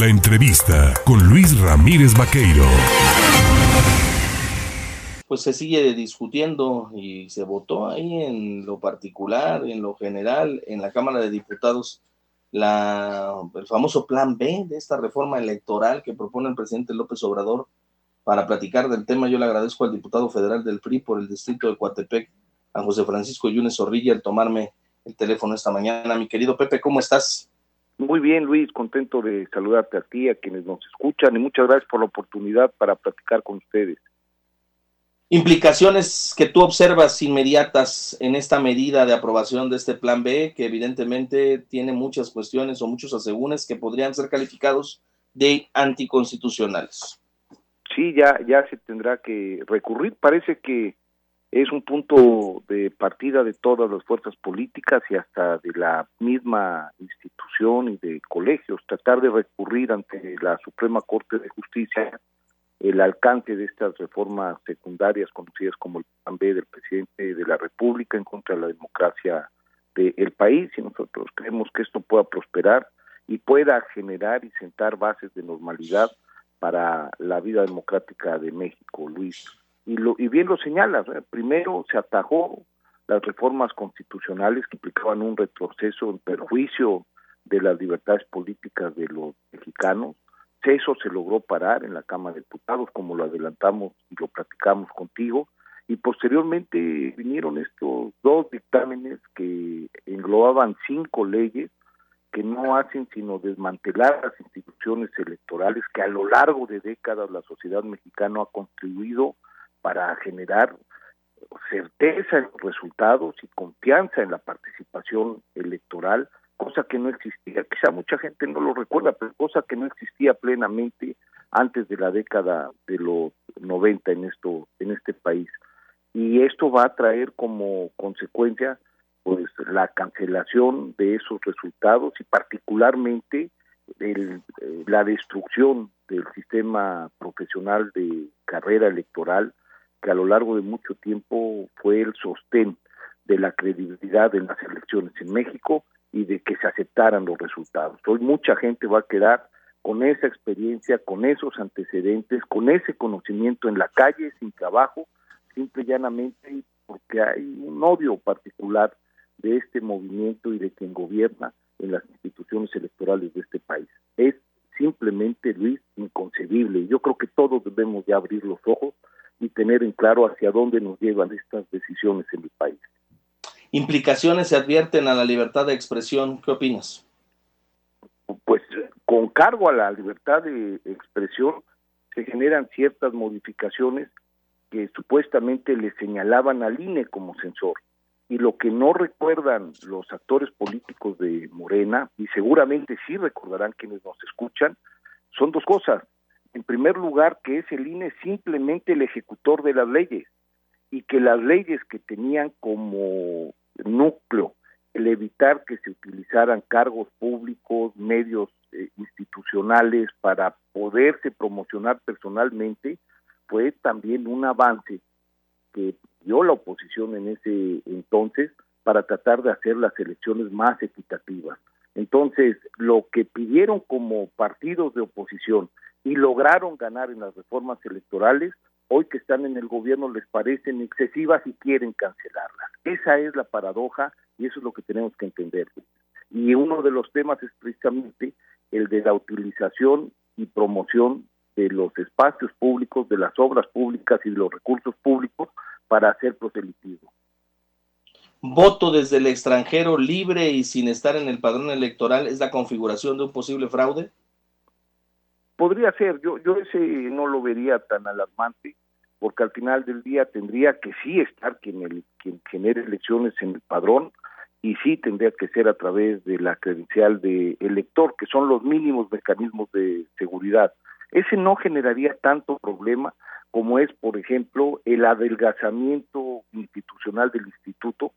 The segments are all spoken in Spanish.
La entrevista con Luis Ramírez Vaqueiro. Pues se sigue discutiendo y se votó ahí en lo particular, en lo general, en la Cámara de Diputados, la, el famoso plan B de esta reforma electoral que propone el presidente López Obrador. Para platicar del tema, yo le agradezco al diputado federal del PRI por el distrito de Coatepec, a José Francisco Yunes Zorrilla, el tomarme el teléfono esta mañana. Mi querido Pepe, ¿cómo estás? Muy bien, Luis, contento de saludarte a ti, a quienes nos escuchan y muchas gracias por la oportunidad para platicar con ustedes. Implicaciones que tú observas inmediatas en esta medida de aprobación de este plan B, que evidentemente tiene muchas cuestiones o muchos asegúnes que podrían ser calificados de anticonstitucionales. Sí, ya, ya se tendrá que recurrir. Parece que es un punto de partida de todas las fuerzas políticas y hasta de la misma institución y de colegios, tratar de recurrir ante la Suprema Corte de Justicia el alcance de estas reformas secundarias conocidas como el plan B del presidente de la República en contra de la democracia del país y nosotros creemos que esto pueda prosperar y pueda generar y sentar bases de normalidad para la vida democrática de México, Luis y, lo, y bien lo señalas, primero se atajó las reformas constitucionales que implicaban un retroceso en perjuicio de las libertades políticas de los mexicanos. Eso se logró parar en la Cámara de Diputados, como lo adelantamos y lo platicamos contigo, y posteriormente vinieron estos dos dictámenes que englobaban cinco leyes que no hacen sino desmantelar las instituciones electorales que a lo largo de décadas la sociedad mexicana ha contribuido para generar certeza en los resultados y confianza en la participación electoral, cosa que no existía, quizá mucha gente no lo recuerda, pero cosa que no existía plenamente antes de la década de los 90 en esto en este país. Y esto va a traer como consecuencia pues la cancelación de esos resultados y particularmente el, eh, la destrucción del sistema profesional de carrera electoral que a lo largo de mucho tiempo fue el sostén de la credibilidad en las elecciones en México y de que se aceptaran los resultados. Hoy mucha gente va a quedar con esa experiencia, con esos antecedentes, con ese conocimiento en la calle, sin trabajo, simple y llanamente porque hay un odio particular de este movimiento y de quien gobierna en las instituciones electorales de este país. Es simplemente, Luis, inconcebible. Yo creo que todos debemos de abrir los ojos y tener en claro hacia dónde nos llevan estas decisiones en el país. Implicaciones se advierten a la libertad de expresión. ¿Qué opinas? Pues con cargo a la libertad de expresión se generan ciertas modificaciones que supuestamente le señalaban al INE como censor. Y lo que no recuerdan los actores políticos de Morena, y seguramente sí recordarán quienes nos escuchan, son dos cosas en primer lugar, que es el INE simplemente el ejecutor de las leyes y que las leyes que tenían como núcleo el evitar que se utilizaran cargos públicos, medios eh, institucionales para poderse promocionar personalmente, fue también un avance que dio la oposición en ese entonces para tratar de hacer las elecciones más equitativas. Entonces, lo que pidieron como partidos de oposición y lograron ganar en las reformas electorales, hoy que están en el gobierno les parecen excesivas y quieren cancelarlas. Esa es la paradoja y eso es lo que tenemos que entender. Y uno de los temas es precisamente el de la utilización y promoción de los espacios públicos, de las obras públicas y de los recursos públicos para hacer proselitismo. Voto desde el extranjero libre y sin estar en el padrón electoral es la configuración de un posible fraude. Podría ser, yo, yo ese no lo vería tan alarmante, porque al final del día tendría que sí estar quien, el, quien genere elecciones en el padrón y sí tendría que ser a través de la credencial de elector, que son los mínimos mecanismos de seguridad. Ese no generaría tanto problema como es, por ejemplo, el adelgazamiento institucional del instituto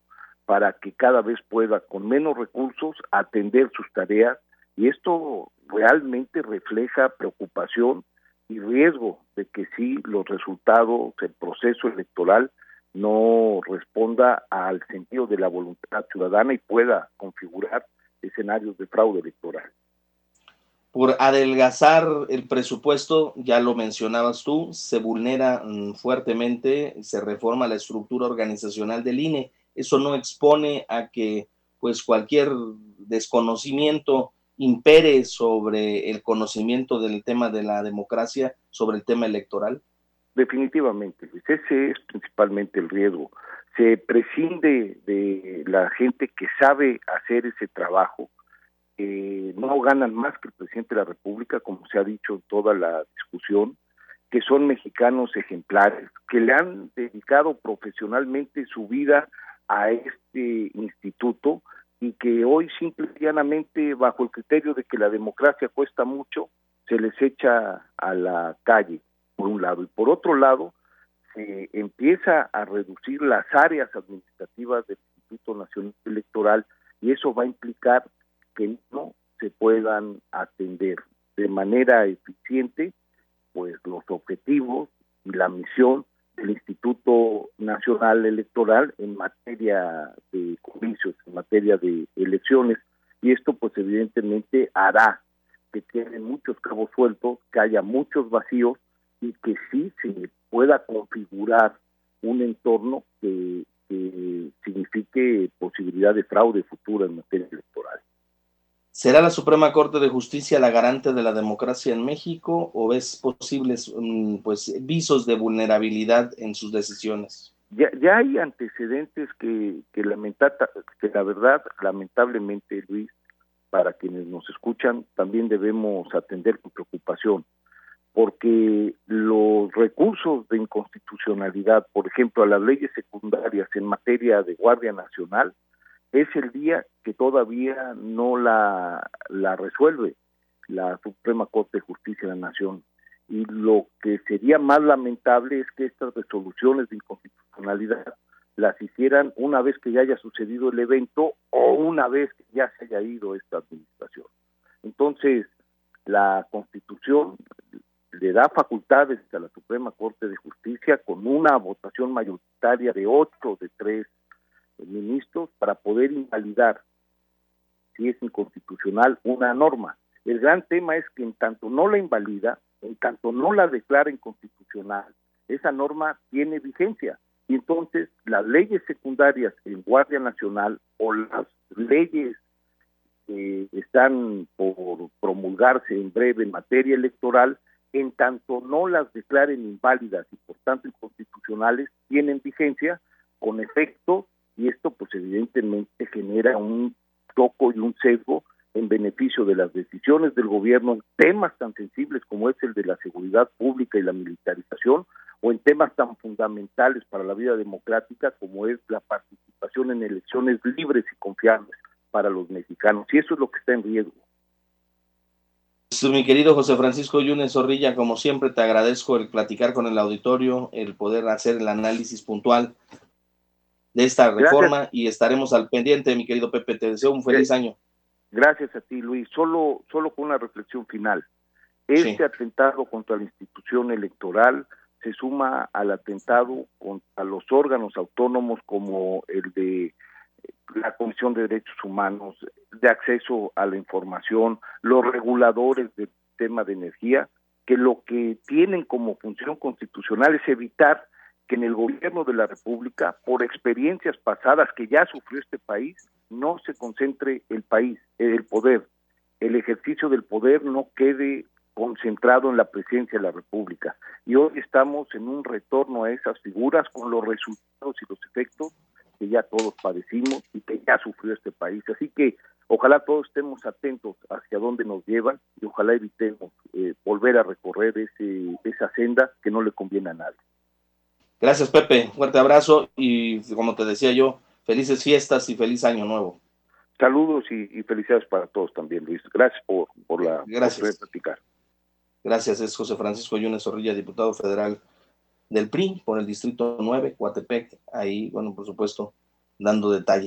para que cada vez pueda, con menos recursos, atender sus tareas y esto realmente refleja preocupación y riesgo de que si los resultados, el proceso electoral no responda al sentido de la voluntad ciudadana y pueda configurar escenarios de fraude electoral. por adelgazar el presupuesto, ya lo mencionabas tú, se vulnera mm, fuertemente, se reforma la estructura organizacional del INE. Eso no expone a que pues cualquier desconocimiento impere sobre el conocimiento del tema de la democracia, sobre el tema electoral? Definitivamente, ese es principalmente el riesgo. Se prescinde de la gente que sabe hacer ese trabajo, no ganan más que el presidente de la República, como se ha dicho en toda la discusión, que son mexicanos ejemplares, que le han dedicado profesionalmente su vida a este instituto y que hoy simplemente bajo el criterio de que la democracia cuesta mucho, se les echa a la calle, por un lado. Y por otro lado, se empieza a reducir las áreas administrativas del Instituto Nacional Electoral y eso va a implicar que no se puedan atender de manera eficiente pues los objetivos y la misión del Instituto Nacional Electoral en materia de comicios, en materia de elecciones y esto pues evidentemente hará que queden muchos cabos sueltos, que haya muchos vacíos y que sí se pueda configurar un entorno que, que signifique posibilidad de fraude futura en materia electoral. ¿Será la Suprema Corte de Justicia la garante de la democracia en México o ves posibles mm, pues visos de vulnerabilidad en sus decisiones? Ya, ya hay antecedentes que, que, que la verdad, lamentablemente, Luis, para quienes nos escuchan, también debemos atender con preocupación, porque los recursos de inconstitucionalidad, por ejemplo, a las leyes secundarias en materia de Guardia Nacional, es el día que todavía no la, la resuelve la Suprema Corte de Justicia de la Nación. Y lo que sería más lamentable es que estas resoluciones de inconstitucionalidad las hicieran una vez que ya haya sucedido el evento o una vez que ya se haya ido esta administración. Entonces, la Constitución le da facultades a la Suprema Corte de Justicia con una votación mayoritaria de ocho de tres ministros para poder invalidar, si es inconstitucional, una norma. El gran tema es que en tanto no la invalida, en tanto no la declara inconstitucional, esa norma tiene vigencia. Y entonces las leyes secundarias en Guardia Nacional o las leyes que están por promulgarse en breve en materia electoral, en tanto no las declaren inválidas y por tanto inconstitucionales, tienen vigencia con efecto y esto pues evidentemente genera un toco y un sesgo en beneficio de las decisiones del gobierno en temas tan sensibles como es el de la seguridad pública y la militarización o en temas tan fundamentales para la vida democrática como es la participación en elecciones libres y confiables para los mexicanos y eso es lo que está en riesgo. Pues, mi querido José Francisco Yunes Zorrilla, como siempre te agradezco el platicar con el auditorio, el poder hacer el análisis puntual de esta reforma y estaremos al pendiente, mi querido Pepe. Te deseo un feliz año. Gracias a ti, Luis. Solo, solo con una reflexión final. Este atentado contra la institución electoral se suma al atentado contra los órganos autónomos como el de la Comisión de Derechos Humanos, de acceso a la información, los reguladores del tema de energía, que lo que tienen como función constitucional es evitar que en el gobierno de la República, por experiencias pasadas que ya sufrió este país, no se concentre el país, el poder, el ejercicio del poder no quede concentrado en la presidencia de la República. Y hoy estamos en un retorno a esas figuras con los resultados y los efectos que ya todos padecimos y que ya sufrió este país. Así que ojalá todos estemos atentos hacia dónde nos llevan y ojalá evitemos eh, volver a recorrer ese, esa senda que no le conviene a nadie. Gracias, Pepe. Fuerte abrazo y, como te decía yo, felices fiestas y feliz año nuevo. Saludos y, felicidades para todos también, Luis. Gracias por, por la Gracias. platicar. Gracias, es José Francisco Yunes Zorrilla, diputado federal del PRI por el Distrito 9, Coatepec. Ahí, bueno, por supuesto, dando detalles.